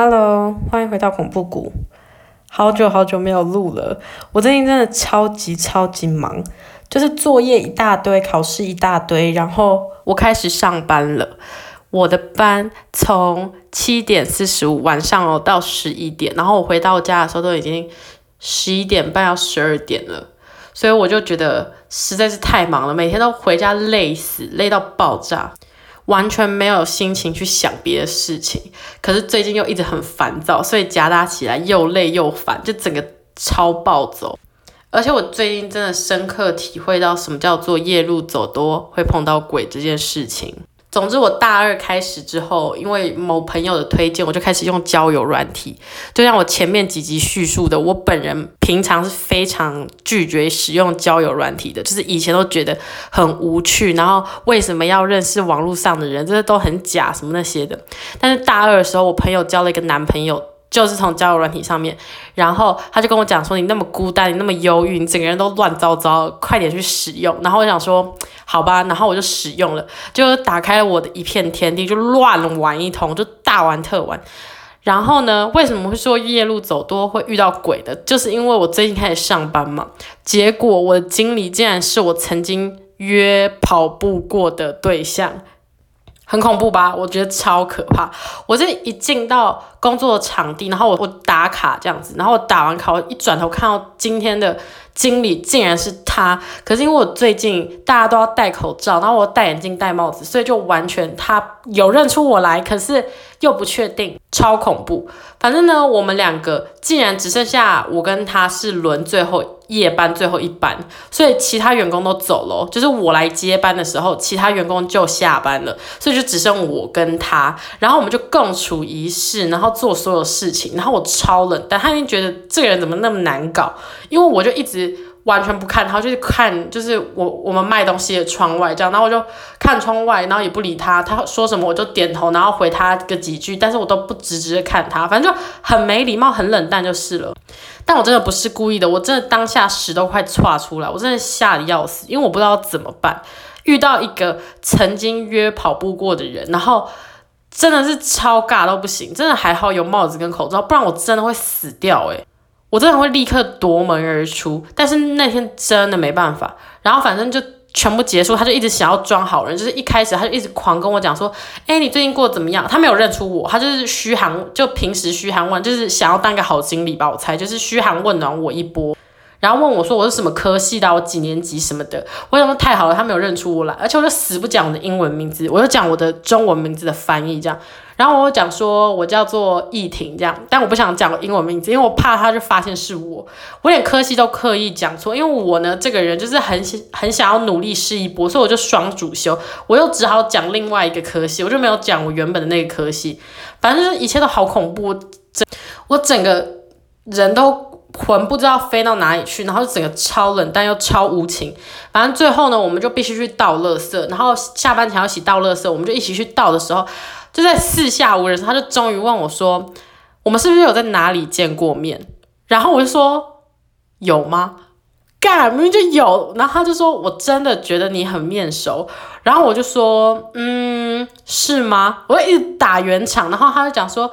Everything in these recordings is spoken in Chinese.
Hello，欢迎回到恐怖谷。好久好久没有录了，我最近真的超级超级忙，就是作业一大堆，考试一大堆，然后我开始上班了。我的班从七点四十五晚上哦到十一点，然后我回到家的时候都已经十一点半要十二点了，所以我就觉得实在是太忙了，每天都回家累死，累到爆炸。完全没有心情去想别的事情，可是最近又一直很烦躁，所以夹杂起来又累又烦，就整个超暴走。而且我最近真的深刻体会到什么叫做夜路走多会碰到鬼这件事情。总之，我大二开始之后，因为某朋友的推荐，我就开始用交友软体。就像我前面几集叙述的，我本人平常是非常拒绝使用交友软体的，就是以前都觉得很无趣，然后为什么要认识网络上的人，这些都很假什么那些的。但是大二的时候，我朋友交了一个男朋友。就是从交友软体上面，然后他就跟我讲说：“你那么孤单，你那么忧郁，你整个人都乱糟糟，快点去使用。”然后我想说：“好吧。”然后我就使用了，就打开了我的一片天地，就乱玩一通，就大玩特玩。然后呢，为什么会说夜路走多会遇到鬼的？就是因为我最近开始上班嘛，结果我的经理竟然是我曾经约跑步过的对象。很恐怖吧？我觉得超可怕。我这一进到工作场地，然后我我打卡这样子，然后我打完卡，我一转头看到今天的经理竟然是他。可是因为我最近大家都要戴口罩，然后我戴眼镜戴帽子，所以就完全他有认出我来，可是又不确定，超恐怖。反正呢，我们两个竟然只剩下我跟他是轮最后。夜班最后一班，所以其他员工都走了，就是我来接班的时候，其他员工就下班了，所以就只剩我跟他，然后我们就共处一室，然后做所有事情，然后我超冷，但他已经觉得这个人怎么那么难搞，因为我就一直完全不看他，就是看就是我我们卖东西的窗外这样，然后我就看窗外，然后也不理他，他说什么我就点头，然后回他个几句，但是我都不直直的看他，反正就很没礼貌，很冷淡就是了。但我真的不是故意的，我真的当下屎都快剉出来，我真的吓得要死，因为我不知道怎么办。遇到一个曾经约跑步过的人，然后真的是超尬到不行，真的还好有帽子跟口罩，不然我真的会死掉诶，我真的会立刻夺门而出。但是那天真的没办法，然后反正就。全部结束，他就一直想要装好人，就是一开始他就一直狂跟我讲说，哎，你最近过得怎么样？他没有认出我，他就是嘘寒，就平时嘘寒问，就是想要当个好经理吧，我猜就是嘘寒问暖我一波，然后问我说我是什么科系的，我几年级什么的。我想说太好了，他没有认出我来，而且我就死不讲我的英文名字，我就讲我的中文名字的翻译这样。然后我讲说，我叫做易婷，这样，但我不想讲英文名字，因为我怕他就发现是我，我连科系都刻意讲错，因为我呢这个人就是很很想要努力试一波，所以我就双主修，我又只好讲另外一个科系，我就没有讲我原本的那个科系，反正就是一切都好恐怖，整我整个人都魂不知道飞到哪里去，然后整个超冷淡又超无情，反正最后呢，我们就必须去倒垃圾，然后下班前要一起倒垃圾，我们就一起去倒的时候。就在四下无人时，他就终于问我说：“我们是不是有在哪里见过面？”然后我就说：“有吗？”干，明明就有。然后他就说：“我真的觉得你很面熟。”然后我就说：“嗯，是吗？”我一直打圆场。然后他就讲说。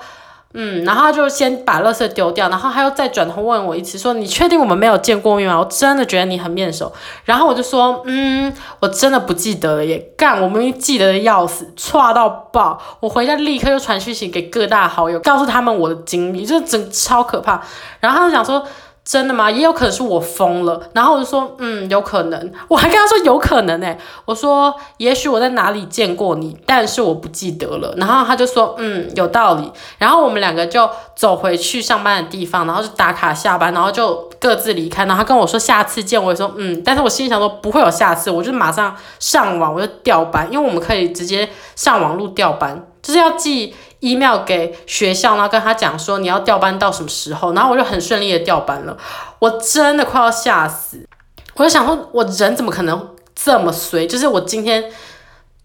嗯，然后他就先把垃圾丢掉，然后他又再转头问我一次，说：“你确定我们没有见过面吗？”我真的觉得你很面熟，然后我就说：“嗯，我真的不记得了耶，干，我明明记得的要死，差到爆！我回家立刻就传讯息给各大好友，告诉他们我的经历，就真超可怕。”然后他就想说。真的吗？也有可能是我疯了。然后我就说，嗯，有可能。我还跟他说有可能诶。我说，也许我在哪里见过你，但是我不记得了。然后他就说，嗯，有道理。然后我们两个就走回去上班的地方，然后就打卡下班，然后就各自离开。然后他跟我说下次见，我也说嗯。但是我心里想说不会有下次，我就马上上网，我就调班，因为我们可以直接上网路调班，就是要记。Email 给学校，然后跟他讲说你要调班到什么时候，然后我就很顺利的调班了。我真的快要吓死，我就想说，我人怎么可能这么衰？就是我今天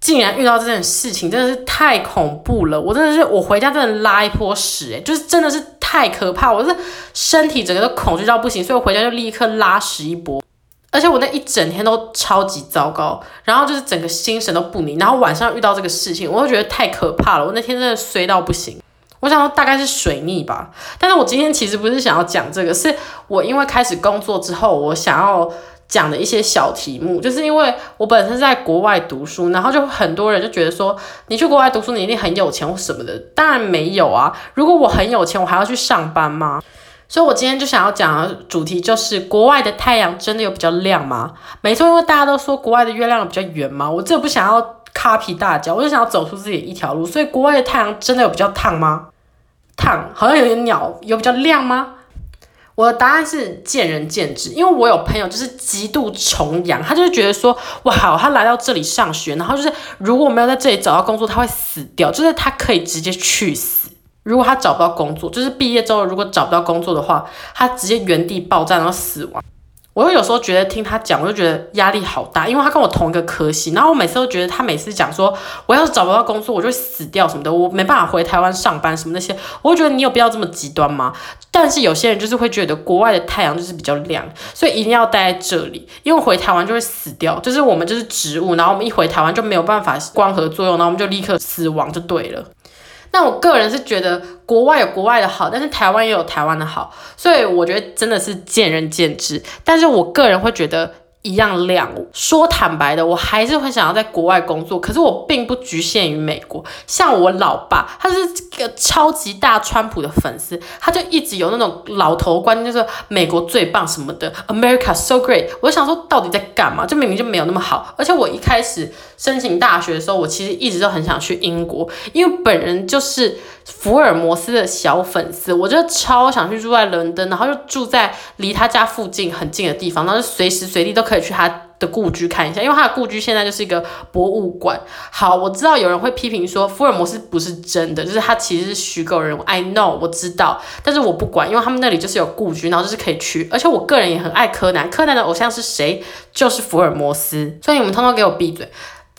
竟然遇到这件事情，真的是太恐怖了。我真的是，我回家真的拉一坨屎，诶，就是真的是太可怕，我是身体整个都恐惧到不行，所以我回家就立刻拉屎一波。而且我那一整天都超级糟糕，然后就是整个心神都不宁，然后晚上遇到这个事情，我就觉得太可怕了。我那天真的衰到不行，我想说大概是水逆吧。但是我今天其实不是想要讲这个，是我因为开始工作之后，我想要讲的一些小题目，就是因为我本身在国外读书，然后就很多人就觉得说，你去国外读书，你一定很有钱或什么的。当然没有啊，如果我很有钱，我还要去上班吗？所以我今天就想要讲的主题就是，国外的太阳真的有比较亮吗？没错，因为大家都说国外的月亮比较圆嘛，我这不想要 copy 大家，我就想要走出自己一条路。所以国外的太阳真的有比较烫吗？烫，好像有点鸟，有比较亮吗？我的答案是见仁见智，因为我有朋友就是极度崇洋，他就是觉得说，哇，他来到这里上学，然后就是如果没有在这里找到工作，他会死掉，就是他可以直接去死。如果他找不到工作，就是毕业之后如果找不到工作的话，他直接原地爆炸然后死亡。我有时候觉得听他讲，我就觉得压力好大，因为他跟我同一个科系，然后我每次都觉得他每次讲说我要是找不到工作，我就死掉什么的，我没办法回台湾上班什么那些，我会觉得你有必要这么极端吗？但是有些人就是会觉得国外的太阳就是比较亮，所以一定要待在这里，因为回台湾就会死掉，就是我们就是植物，然后我们一回台湾就没有办法光合作用，然后我们就立刻死亡就对了。那我个人是觉得国外有国外的好，但是台湾也有台湾的好，所以我觉得真的是见仁见智。但是我个人会觉得。一样亮。说坦白的，我还是会想要在国外工作，可是我并不局限于美国。像我老爸，他是个超级大川普的粉丝，他就一直有那种老头观念，就是美国最棒什么的，America so great。我想说，到底在干嘛？就明明就没有那么好。而且我一开始申请大学的时候，我其实一直都很想去英国，因为本人就是。福尔摩斯的小粉丝，我就超想去住在伦敦，然后就住在离他家附近很近的地方，然后就随时随地都可以去他的故居看一下，因为他的故居现在就是一个博物馆。好，我知道有人会批评说福尔摩斯不是真的，就是他其实是虚构人物。I know，我知道，但是我不管，因为他们那里就是有故居，然后就是可以去。而且我个人也很爱柯南，柯南的偶像是谁？就是福尔摩斯。所以你们通通给我闭嘴。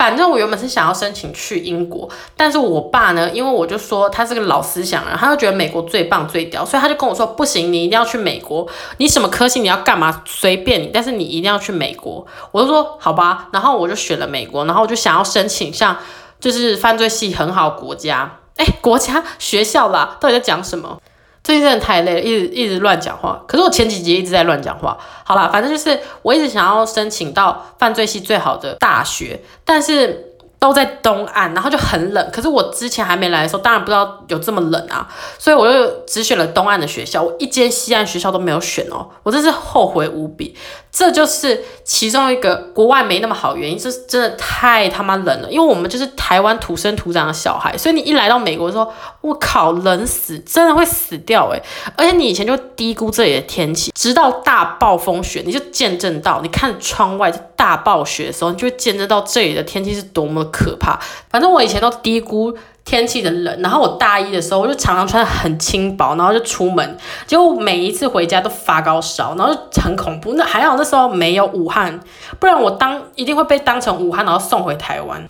反正我原本是想要申请去英国，但是我爸呢，因为我就说他是个老思想人，他就觉得美国最棒最屌，所以他就跟我说不行，你一定要去美国，你什么科系你要干嘛随便你，但是你一定要去美国。我就说好吧，然后我就选了美国，然后我就想要申请像就是犯罪系很好国家，哎，国家学校啦，到底在讲什么？最近真的太累了，一直一直乱讲话。可是我前几集一直在乱讲话。好啦，反正就是我一直想要申请到犯罪系最好的大学，但是。都在东岸，然后就很冷。可是我之前还没来的时候，当然不知道有这么冷啊，所以我就只选了东岸的学校，我一间西岸学校都没有选哦，我真是后悔无比。这就是其中一个国外没那么好原因，这是真的太他妈冷了。因为我们就是台湾土生土长的小孩，所以你一来到美国的时候，我靠，冷死，真的会死掉诶。而且你以前就低估这里的天气，直到大暴风雪，你就见证到，你看窗外大暴雪的时候，你就会见证到这里的天气是多么可怕。反正我以前都低估天气的冷，然后我大一的时候，我就常常穿的很轻薄，然后就出门，结果每一次回家都发高烧，然后就很恐怖。那还好那时候没有武汉，不然我当一定会被当成武汉，然后送回台湾。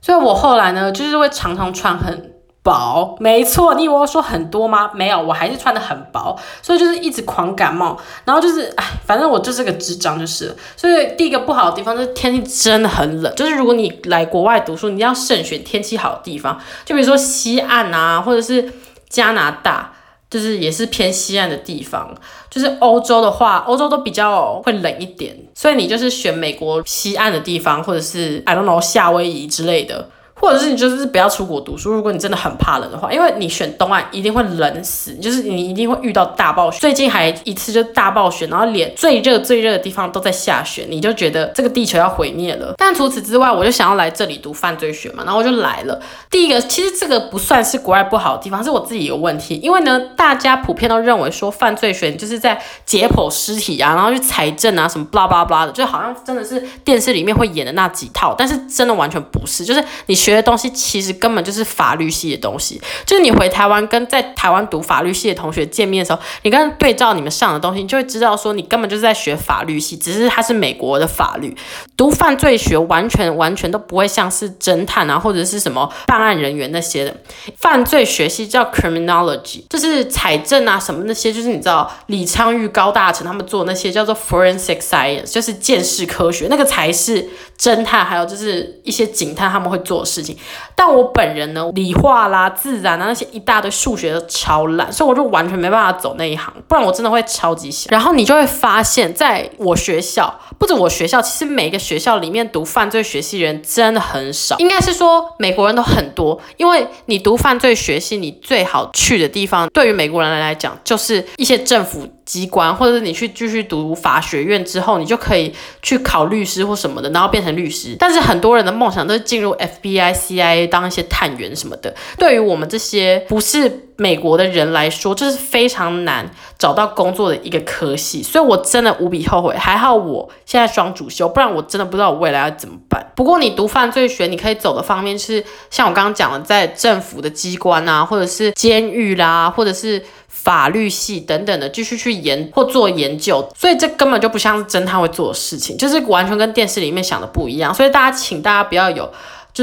所以我后来呢，就是会常常穿很。薄，没错，你以为我说很多吗？没有，我还是穿的很薄，所以就是一直狂感冒，然后就是，哎，反正我就是个智障就是了。所以第一个不好的地方就是天气真的很冷，就是如果你来国外读书，你要慎选天气好的地方，就比如说西岸啊，或者是加拿大，就是也是偏西岸的地方。就是欧洲的话，欧洲都比较会冷一点，所以你就是选美国西岸的地方，或者是 I don't know 夏威夷之类的。或者是你就是不要出国读书，如果你真的很怕冷的话，因为你选东岸一定会冷死，就是你一定会遇到大暴雪。最近还一次就大暴雪，然后连最热最热的地方都在下雪，你就觉得这个地球要毁灭了。但除此之外，我就想要来这里读犯罪学嘛，然后我就来了。第一个，其实这个不算是国外不好的地方，是我自己有问题。因为呢，大家普遍都认为说犯罪学就是在解剖尸体啊，然后去财政啊什么 blah blah blah 的，就好像真的是电视里面会演的那几套，但是真的完全不是，就是你。学的东西其实根本就是法律系的东西，就是你回台湾跟在台湾读法律系的同学见面的时候，你跟对照你们上的东西，你就会知道说你根本就是在学法律系，只是它是美国的法律。读犯罪学完全完全都不会像是侦探啊或者是什么办案人员那些的，犯罪学系叫 criminology，就是财政啊什么那些，就是你知道李昌钰高大成他们做那些叫做 forensic science，就是鉴识科学，那个才是侦探还有就是一些警探他们会做事。事情。但我本人呢，理化啦、自然啊那些一大堆数学都超烂，所以我就完全没办法走那一行，不然我真的会超级想。然后你就会发现，在我学校，不止我学校，其实每个学校里面读犯罪学系人真的很少，应该是说美国人都很多，因为你读犯罪学系，你最好去的地方，对于美国人来讲，就是一些政府。机关，或者是你去继续读法学院之后，你就可以去考律师或什么的，然后变成律师。但是很多人的梦想都是进入 FBI、CIA 当一些探员什么的。对于我们这些不是美国的人来说，这是非常难找到工作的一个科系。所以我真的无比后悔，还好我现在双主修，不然我真的不知道我未来要怎么办。不过你读犯罪学，你可以走的方面是像我刚刚讲的，在政府的机关啊，或者是监狱啦，或者是。法律系等等的，继续去研或做研究，所以这根本就不像是侦探会做的事情，就是完全跟电视里面想的不一样。所以大家，请大家不要有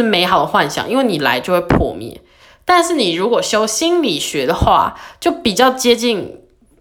是美好的幻想，因为你来就会破灭。但是你如果修心理学的话，就比较接近。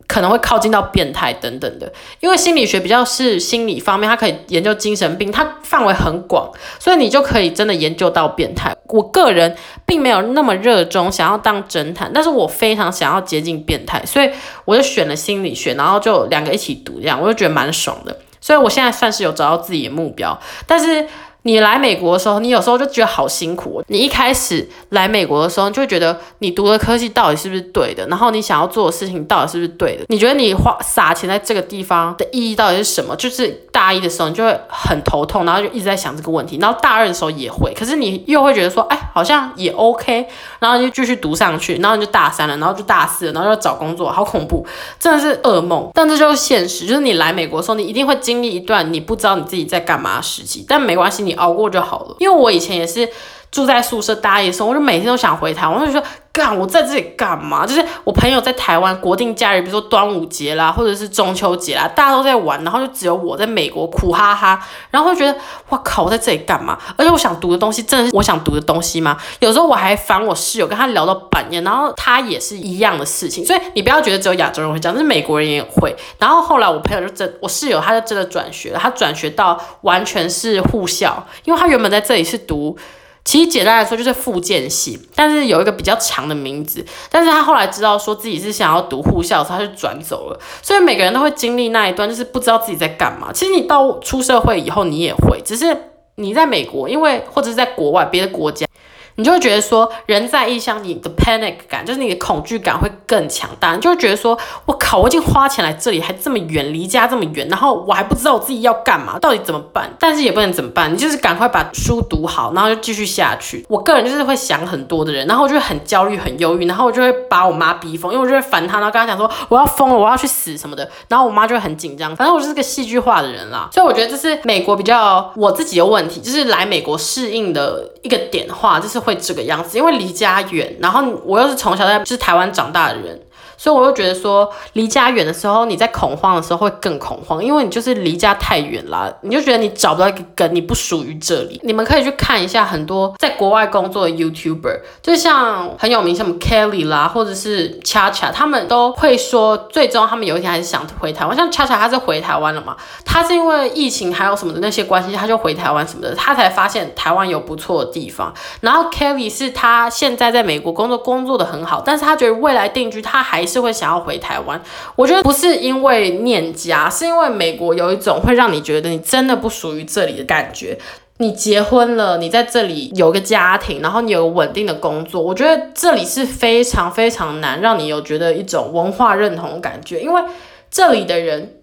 可能会靠近到变态等等的，因为心理学比较是心理方面，它可以研究精神病，它范围很广，所以你就可以真的研究到变态。我个人并没有那么热衷想要当侦探，但是我非常想要接近变态，所以我就选了心理学，然后就两个一起读，这样我就觉得蛮爽的。所以我现在算是有找到自己的目标，但是。你来美国的时候，你有时候就觉得好辛苦。你一开始来美国的时候，就会觉得你读的科技到底是不是对的，然后你想要做的事情到底是不是对的？你觉得你花撒钱在这个地方的意义到底是什么？就是大一的时候，你就会很头痛，然后就一直在想这个问题。然后大二的时候也会，可是你又会觉得说，哎，好像也 OK，然后就继续读上去，然后你就大三了，然后就大四了，然后就找工作，好恐怖，真的是噩梦。但这就是现实，就是你来美国的时候，你一定会经历一段你不知道你自己在干嘛的时期，但没关系，你。你熬过就好了，因为我以前也是住在宿舍大一的时候，我就每天都想回台，我就说干，我在这里干嘛？就是我朋友在台湾国定假日，比如说端午节啦，或者是中秋节啦，大家都在玩，然后就只有我在美国苦哈哈，然后就觉得哇靠，我在这里干嘛？而且我想读的东西真的是我想读的东西吗？有时候我还烦我室友，跟他聊到半夜，然后他也是一样的事情，所以你不要觉得只有亚洲人会这样，但是美国人也会。然后后来我朋友就真，我室友他就真的转学了，他转学到完全是护校，因为他原本在这里是读。其实简单来说就是复建系，但是有一个比较强的名字。但是他后来知道说自己是想要读护校，他就转走了。所以每个人都会经历那一段，就是不知道自己在干嘛。其实你到出社会以后，你也会，只是你在美国，因为或者是在国外别的国家。你就会觉得说，人在异乡，你的 panic 感就是你的恐惧感会更强大。你就会觉得说，我靠，我已经花钱来这里，还这么远，离家这么远，然后我还不知道我自己要干嘛，到底怎么办？但是也不能怎么办，你就是赶快把书读好，然后就继续下去。我个人就是会想很多的人，然后我就会很焦虑、很忧郁，然后我就会把我妈逼疯，因为我就会烦她，然后跟她讲说我要疯了，我要去死什么的。然后我妈就会很紧张。反正我就是个戏剧化的人啦，所以我觉得这是美国比较我自己的问题，就是来美国适应的一个点的话，就是会这个样子。因为离家远，然后我又是从小在就是台湾长大的人。所以我就觉得说，离家远的时候，你在恐慌的时候会更恐慌，因为你就是离家太远了，你就觉得你找不到一个根，你不属于这里。你们可以去看一下很多在国外工作的 YouTuber，就像很有名，什么 Kelly 啦，或者是 Chacha，他们都会说，最终他们有一天还是想回台湾。像 Chacha，他是回台湾了嘛？他是因为疫情还有什么的那些关系，他就回台湾什么的，他才发现台湾有不错的地方。然后 Kelly 是他现在在美国工作，工作的很好，但是他觉得未来定居，他还是。会想要回台湾，我觉得不是因为念家，是因为美国有一种会让你觉得你真的不属于这里的感觉。你结婚了，你在这里有个家庭，然后你有稳定的工作，我觉得这里是非常非常难让你有觉得一种文化认同感觉，因为这里的人。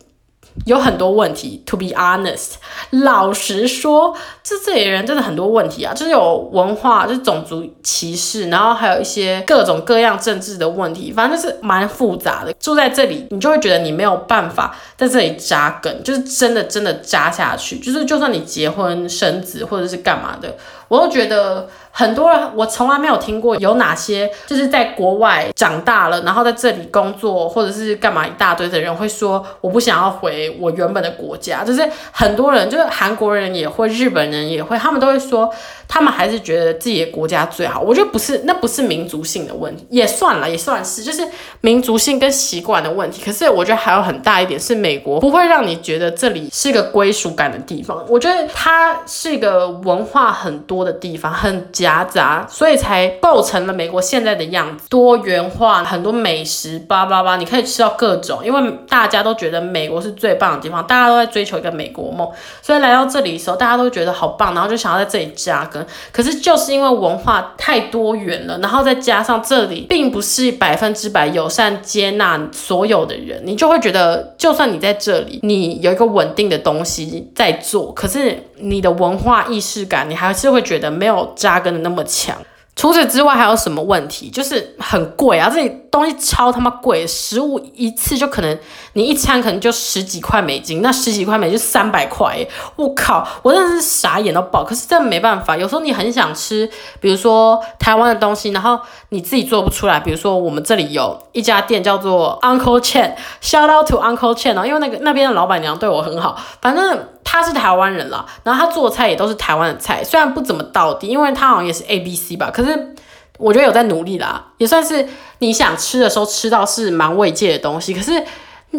有很多问题，to be honest，老实说，这这里人真的很多问题啊，就是有文化，就是种族歧视，然后还有一些各种各样政治的问题，反正就是蛮复杂的。住在这里，你就会觉得你没有办法在这里扎根，就是真的真的扎下去，就是就算你结婚生子或者是干嘛的，我都觉得。很多人，我从来没有听过有哪些就是在国外长大了，然后在这里工作或者是干嘛一大堆的人会说我不想要回我原本的国家。就是很多人，就是韩国人也会，日本人也会，他们都会说他们还是觉得自己的国家最好。我觉得不是，那不是民族性的问题，也算了，也算是，就是民族性跟习惯的问题。可是我觉得还有很大一点是美国不会让你觉得这里是个归属感的地方。我觉得它是一个文化很多的地方，很。夹杂，所以才构成了美国现在的样子，多元化，很多美食，叭叭叭，你可以吃到各种，因为大家都觉得美国是最棒的地方，大家都在追求一个美国梦，所以来到这里的时候，大家都觉得好棒，然后就想要在这里扎根。可是就是因为文化太多元了，然后再加上这里并不是百分之百友善接纳所有的人，你就会觉得，就算你在这里，你有一个稳定的东西在做，可是你的文化意识感，你还是会觉得没有扎根的那么强。除此之外还有什么问题？就是很贵啊，这里东西超他妈贵，食物一次就可能你一餐可能就十几块美金，那十几块美金三百块，我靠，我真的是傻眼到爆。可是真的没办法，有时候你很想吃，比如说台湾的东西，然后你自己做不出来。比如说我们这里有一家店叫做 Uncle Chen，Shout out to Uncle Chen 哦，因为那个那边的老板娘对我很好，反正。他是台湾人啦，然后他做菜也都是台湾的菜，虽然不怎么到底，因为他好像也是 A B C 吧，可是我觉得有在努力啦，也算是你想吃的时候吃到是蛮慰藉的东西。可是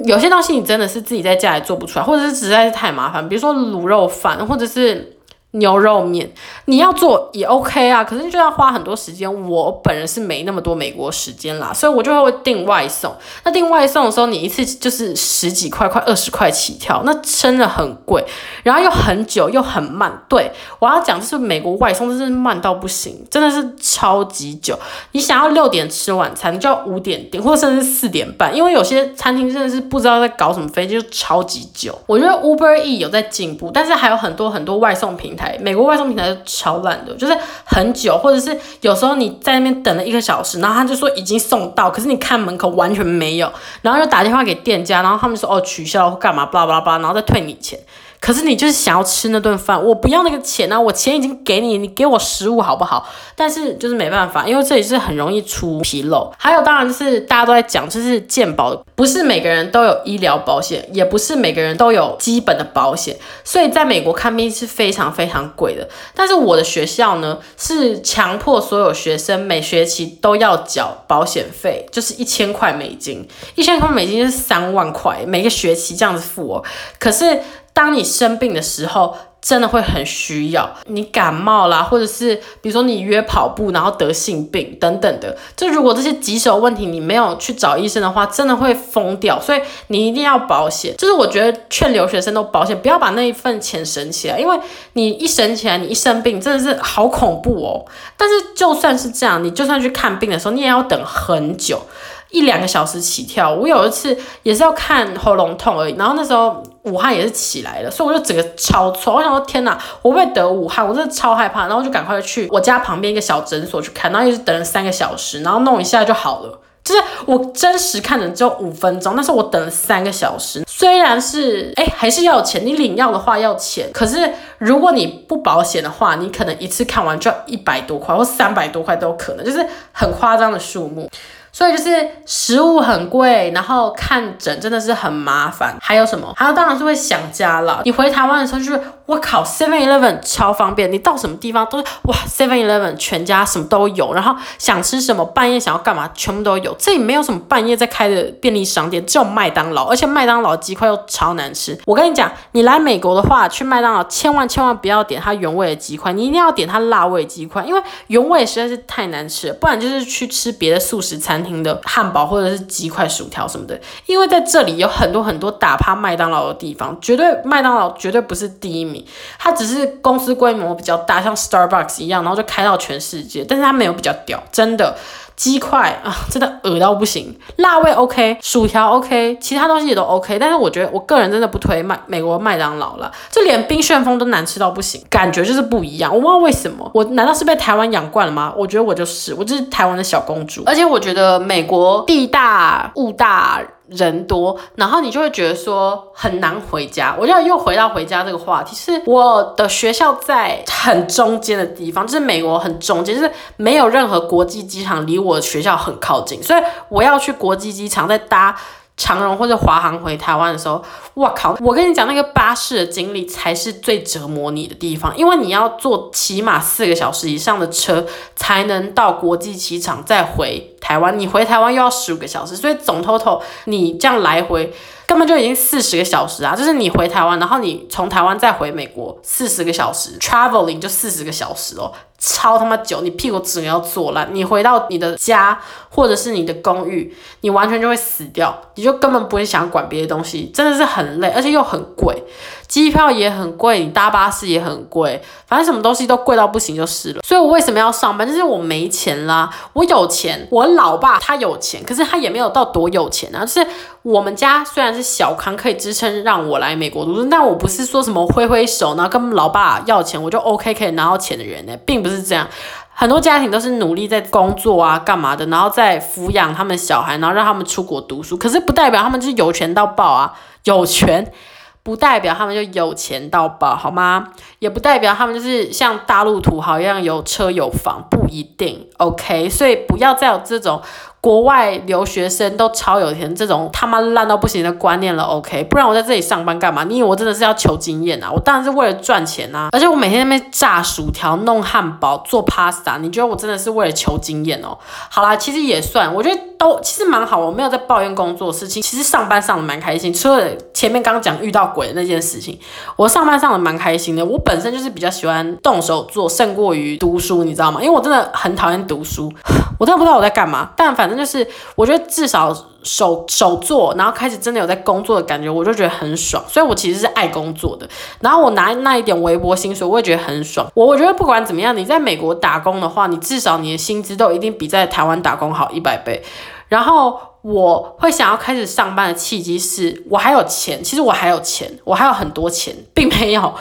有些东西你真的是自己在家里做不出来，或者是实在是太麻烦，比如说卤肉饭，或者是。牛肉面，你要做也 OK 啊，可是就要花很多时间。我本人是没那么多美国时间啦，所以我就会订外送。那订外送的时候，你一次就是十几块，快二十块起跳，那真的很贵，然后又很久又很慢。对，我要讲就是美国外送真是慢到不行，真的是超级久。你想要六点吃晚餐，你就要五点订，或者甚至四点半，因为有些餐厅真的是不知道在搞什么飞机，就超级久。我觉得 Uber E 有在进步，但是还有很多很多外送平台。美国外送平台是超烂的，就是很久，或者是有时候你在那边等了一个小时，然后他就说已经送到，可是你看门口完全没有，然后就打电话给店家，然后他们说哦取消或干嘛，巴拉巴拉巴拉，然后再退你钱。可是你就是想要吃那顿饭，我不要那个钱啊！我钱已经给你，你给我食物好不好？但是就是没办法，因为这里是很容易出纰漏。还有当然就是大家都在讲，就是健保，不是每个人都有医疗保险，也不是每个人都有基本的保险，所以在美国看病是非常非常贵的。但是我的学校呢，是强迫所有学生每学期都要缴保险费，就是一千块美金，一千块美金是三万块，每个学期这样子付哦。可是当你生病的时候，真的会很需要。你感冒啦，或者是比如说你约跑步，然后得性病等等的。就如果这些棘手问题你没有去找医生的话，真的会疯掉。所以你一定要保险。就是我觉得劝留学生都保险，不要把那一份钱省起来，因为你一省起来，你一生病真的是好恐怖哦。但是就算是这样，你就算去看病的时候，你也要等很久。一两个小时起跳，我有一次也是要看喉咙痛而已，然后那时候武汉也是起来了，所以我就整个超错，我想说天哪，我会得武汉，我真的超害怕，然后就赶快去我家旁边一个小诊所去看，然后一直等了三个小时，然后弄一下就好了，就是我真实看的只有五分钟，但是我等了三个小时，虽然是哎还是要有钱，你领药的话要钱，可是如果你不保险的话，你可能一次看完就要一百多块或三百多块都有可能，就是很夸张的数目。所以就是食物很贵，然后看诊真的是很麻烦。还有什么？还有当然是会想家了。你回台湾的时候就是，我靠，Seven Eleven 超方便，你到什么地方都是哇，Seven Eleven 全家什么都有。然后想吃什么，半夜想要干嘛，全部都有。这里没有什么半夜在开的便利商店，只有麦当劳，而且麦当劳鸡块又超难吃。我跟你讲，你来美国的话，去麦当劳千万千万不要点它原味的鸡块，你一定要点它辣味鸡块，因为原味实在是太难吃了。不然就是去吃别的素食餐。厅的汉堡或者是鸡块、薯条什么的，因为在这里有很多很多打趴麦当劳的地方，绝对麦当劳绝对不是第一名，它只是公司规模比较大，像 Starbucks 一样，然后就开到全世界，但是它没有比较屌，真的。鸡块啊，真的恶到不行。辣味 OK，薯条 OK，其他东西也都 OK。但是我觉得我个人真的不推麦美国麦当劳了，就连冰旋风都难吃到不行，感觉就是不一样。我不知道为什么，我难道是被台湾养惯了吗？我觉得我就是，我就是台湾的小公主。而且我觉得美国地大物大。人多，然后你就会觉得说很难回家。我就又回到回家这个话题，是我的学校在很中间的地方，就是美国很中间，就是没有任何国际机场离我的学校很靠近，所以我要去国际机场再搭长荣或者华航回台湾的时候，哇靠！我跟你讲，那个巴士的经历才是最折磨你的地方，因为你要坐起码四个小时以上的车才能到国际机场再回。台湾，你回台湾又要十五个小时，所以总 total 你这样来回。根本就已经四十个小时啊！就是你回台湾，然后你从台湾再回美国，四十个小时，traveling 就四十个小时哦，超他妈久！你屁股只能要坐烂。你回到你的家或者是你的公寓，你完全就会死掉，你就根本不会想管别的东西，真的是很累，而且又很贵。机票也很贵，你搭巴士也很贵，反正什么东西都贵到不行就是了。所以我为什么要上班？就是我没钱啦。我有钱，我老爸他有钱，可是他也没有到多有钱啊。就是我们家虽然是小康，可以支撑让我来美国读书，但我不是说什么挥挥手，然后跟老爸要钱，我就 OK 可以拿到钱的人呢，并不是这样。很多家庭都是努力在工作啊，干嘛的，然后再抚养他们小孩，然后让他们出国读书。可是不代表他们就是有钱到爆啊，有权。不代表他们就有钱到爆，好吗？也不代表他们就是像大陆土豪一样有车有房，不一定。OK，所以不要再有这种。国外留学生都超有钱，这种他妈烂到不行的观念了，OK？不然我在这里上班干嘛？你以为我真的是要求经验啊？我当然是为了赚钱啊！而且我每天在那边炸薯条、弄汉堡、做 pasta，你觉得我真的是为了求经验哦？好啦，其实也算，我觉得都其实蛮好，我没有在抱怨工作的事情，其实上班上的蛮开心。除了前面刚讲遇到鬼的那件事情，我上班上的蛮开心的。我本身就是比较喜欢动手做，胜过于读书，你知道吗？因为我真的很讨厌读书，我真的不知道我在干嘛，但反。反正就是，我觉得至少手手做，然后开始真的有在工作的感觉，我就觉得很爽。所以我其实是爱工作的。然后我拿那一点微薄薪水，我也觉得很爽。我我觉得不管怎么样，你在美国打工的话，你至少你的薪资都一定比在台湾打工好一百倍。然后我会想要开始上班的契机是，我还有钱。其实我还有钱，我还有很多钱，并没有，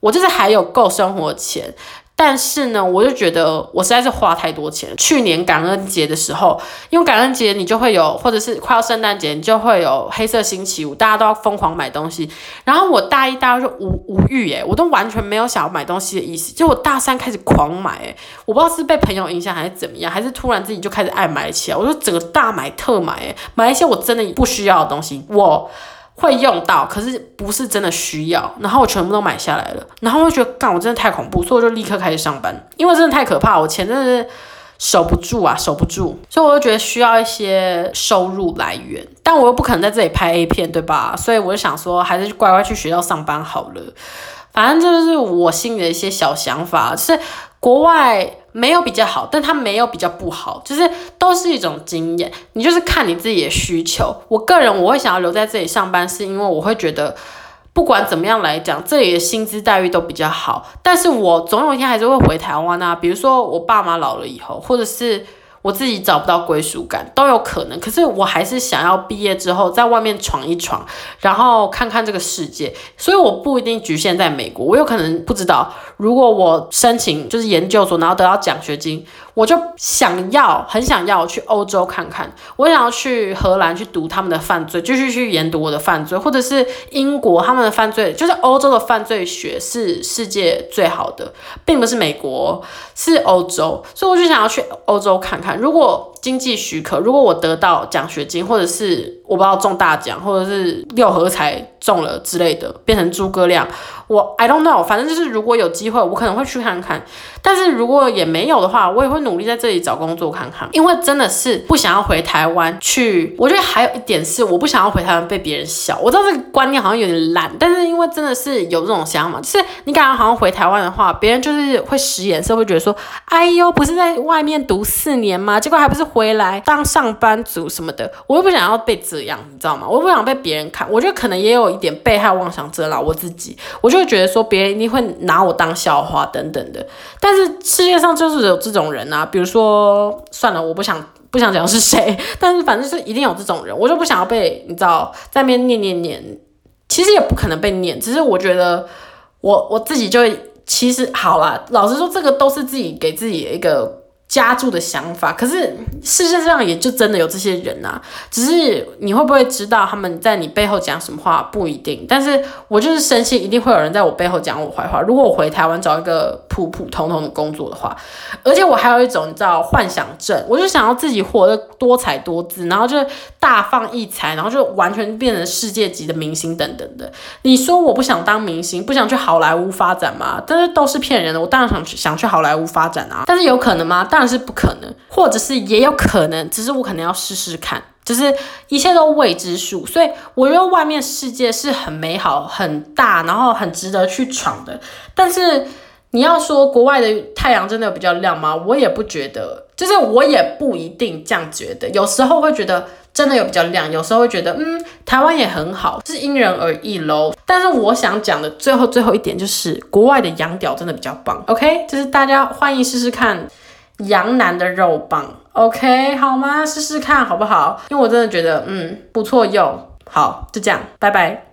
我就是还有够生活钱。但是呢，我就觉得我实在是花太多钱。去年感恩节的时候，因为感恩节你就会有，或者是快要圣诞节，你就会有黑色星期五，大家都要疯狂买东西。然后我大一、大二就无无欲诶，我都完全没有想要买东西的意思。就我大三开始狂买诶，我不知道是被朋友影响还是怎么样，还是突然自己就开始爱买起来。我就整个大买特买诶，买一些我真的不需要的东西。我。会用到，可是不是真的需要，然后我全部都买下来了，然后我就觉得，干，我真的太恐怖，所以我就立刻开始上班，因为真的太可怕，我钱真的是守不住啊，守不住，所以我就觉得需要一些收入来源，但我又不可能在这里拍 A 片，对吧？所以我就想说，还是乖乖去学校上班好了，反正这就是我心里的一些小想法，就是国外。没有比较好，但它没有比较不好，就是都是一种经验。你就是看你自己的需求。我个人我会想要留在这里上班，是因为我会觉得，不管怎么样来讲，这里的薪资待遇都比较好。但是我总有一天还是会回台湾啊，比如说我爸妈老了以后，或者是。我自己找不到归属感都有可能，可是我还是想要毕业之后在外面闯一闯，然后看看这个世界。所以我不一定局限在美国，我有可能不知道，如果我申请就是研究所，然后得到奖学金。我就想要，很想要去欧洲看看。我想要去荷兰去读他们的犯罪，继续去研读我的犯罪，或者是英国他们的犯罪，就是欧洲的犯罪学是世界最好的，并不是美国，是欧洲。所以我就想要去欧洲看看。如果经济许可，如果我得到奖学金，或者是我不知道中大奖，或者是六合彩中了之类的，变成诸葛亮。我 I don't know，反正就是如果有机会，我可能会去看看。但是如果也没有的话，我也会努力在这里找工作看看。因为真的是不想要回台湾去。我觉得还有一点是，我不想要回台湾被别人笑。我知道这个观念好像有点烂，但是因为真的是有这种想法，就是你感觉好像回台湾的话，别人就是会使眼色，会觉得说，哎呦，不是在外面读四年吗？结果还不是回来当上班族什么的。我又不想要被这样，你知道吗？我又不想被别人看。我觉得可能也有一点被害妄想症啦，我自己，我就。觉得说别人一定会拿我当笑话等等的，但是世界上就是有这种人啊，比如说算了，我不想不想讲是谁，但是反正是一定有这种人，我就不想要被你知道在那边念念念，其实也不可能被念，只是我觉得我我自己就其实好啦，老实说这个都是自己给自己一个。加注的想法，可是世界上也就真的有这些人啊，只是你会不会知道他们在你背后讲什么话不一定，但是我就是深信一定会有人在我背后讲我坏话。如果我回台湾找一个普普通通的工作的话，而且我还有一种你知道幻想症，我就想要自己活得多彩多姿，然后就大放异彩，然后就完全变成世界级的明星等等的。你说我不想当明星，不想去好莱坞发展吗？但是都是骗人的，我当然想去想去好莱坞发展啊，但是有可能吗？当然是不可能，或者是也有可能，只是我可能要试试看，就是一切都未知数。所以我觉得外面世界是很美好、很大，然后很值得去闯的。但是你要说国外的太阳真的有比较亮吗？我也不觉得，就是我也不一定这样觉得。有时候会觉得。真的有比较亮，有时候会觉得，嗯，台湾也很好，是因人而异喽。但是我想讲的最后最后一点就是，国外的羊屌真的比较棒，OK？就是大家欢迎试试看杨楠的肉棒，OK？好吗？试试看好不好？因为我真的觉得，嗯，不错用。好，就这样，拜拜。